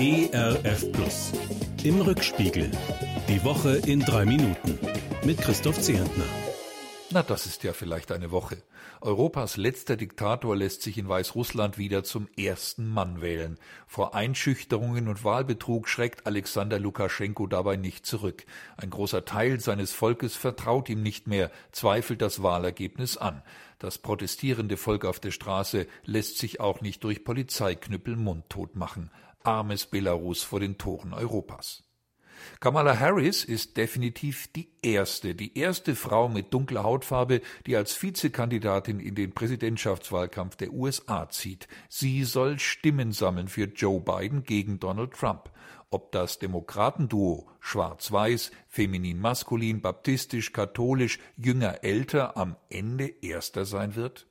ERF Plus. Im Rückspiegel. Die Woche in drei Minuten. Mit Christoph Zehentner. Na, das ist ja vielleicht eine Woche. Europas letzter Diktator lässt sich in Weißrussland wieder zum ersten Mann wählen. Vor Einschüchterungen und Wahlbetrug schreckt Alexander Lukaschenko dabei nicht zurück. Ein großer Teil seines Volkes vertraut ihm nicht mehr, zweifelt das Wahlergebnis an. Das protestierende Volk auf der Straße lässt sich auch nicht durch Polizeiknüppel mundtot machen. Armes Belarus vor den Toren Europas. Kamala Harris ist definitiv die erste, die erste Frau mit dunkler Hautfarbe, die als Vizekandidatin in den Präsidentschaftswahlkampf der USA zieht. Sie soll Stimmen sammeln für Joe Biden gegen Donald Trump. Ob das Demokratenduo schwarz-weiß, feminin-maskulin, baptistisch, katholisch, jünger, älter am Ende erster sein wird?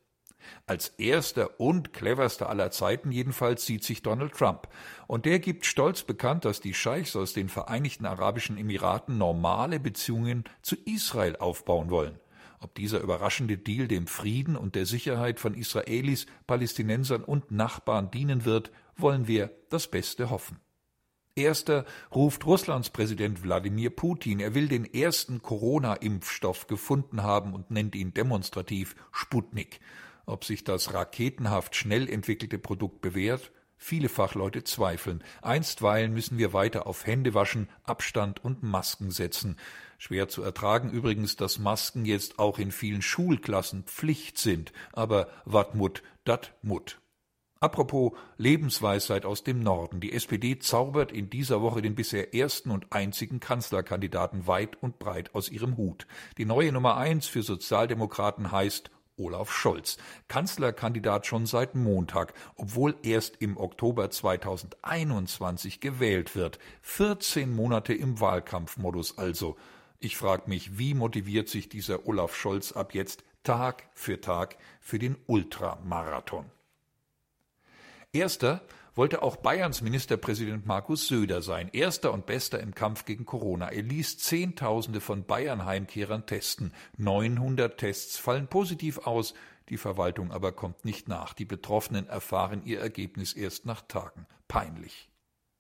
Als erster und cleverster aller Zeiten jedenfalls sieht sich Donald Trump. Und der gibt stolz bekannt, dass die Scheichs aus den Vereinigten Arabischen Emiraten normale Beziehungen zu Israel aufbauen wollen. Ob dieser überraschende Deal dem Frieden und der Sicherheit von Israelis, Palästinensern und Nachbarn dienen wird, wollen wir das Beste hoffen. Erster ruft Russlands Präsident Wladimir Putin. Er will den ersten Corona-Impfstoff gefunden haben und nennt ihn demonstrativ Sputnik. Ob sich das raketenhaft schnell entwickelte Produkt bewährt? Viele Fachleute zweifeln. Einstweilen müssen wir weiter auf Händewaschen, Abstand und Masken setzen. Schwer zu ertragen übrigens, dass Masken jetzt auch in vielen Schulklassen Pflicht sind. Aber wat mut, dat mut. Apropos Lebensweisheit aus dem Norden. Die SPD zaubert in dieser Woche den bisher ersten und einzigen Kanzlerkandidaten weit und breit aus ihrem Hut. Die neue Nummer eins für Sozialdemokraten heißt Olaf Scholz, Kanzlerkandidat schon seit Montag, obwohl erst im Oktober 2021 gewählt wird. 14 Monate im Wahlkampfmodus also. Ich frage mich, wie motiviert sich dieser Olaf Scholz ab jetzt Tag für Tag für den Ultramarathon? Erster wollte auch Bayerns Ministerpräsident Markus Söder sein, erster und bester im Kampf gegen Corona. Er ließ Zehntausende von Bayern-Heimkehrern testen. 900 Tests fallen positiv aus, die Verwaltung aber kommt nicht nach. Die Betroffenen erfahren ihr Ergebnis erst nach Tagen. Peinlich.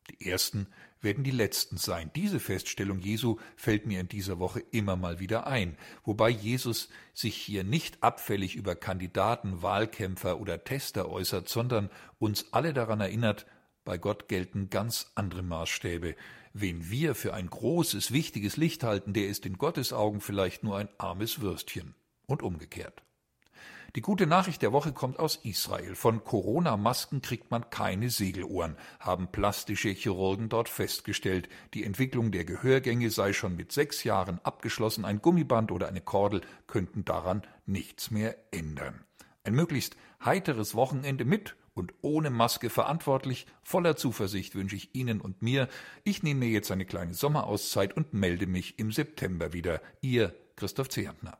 Die ersten werden die letzten sein. Diese Feststellung Jesu fällt mir in dieser Woche immer mal wieder ein, wobei Jesus sich hier nicht abfällig über Kandidaten, Wahlkämpfer oder Tester äußert, sondern uns alle daran erinnert, bei Gott gelten ganz andere Maßstäbe. Wen wir für ein großes, wichtiges Licht halten, der ist in Gottes Augen vielleicht nur ein armes Würstchen. Und umgekehrt. Die gute Nachricht der Woche kommt aus Israel. Von Corona-Masken kriegt man keine Segelohren, haben plastische Chirurgen dort festgestellt. Die Entwicklung der Gehörgänge sei schon mit sechs Jahren abgeschlossen. Ein Gummiband oder eine Kordel könnten daran nichts mehr ändern. Ein möglichst heiteres Wochenende mit und ohne Maske verantwortlich. Voller Zuversicht wünsche ich Ihnen und mir. Ich nehme mir jetzt eine kleine Sommerauszeit und melde mich im September wieder. Ihr Christoph Zehantner.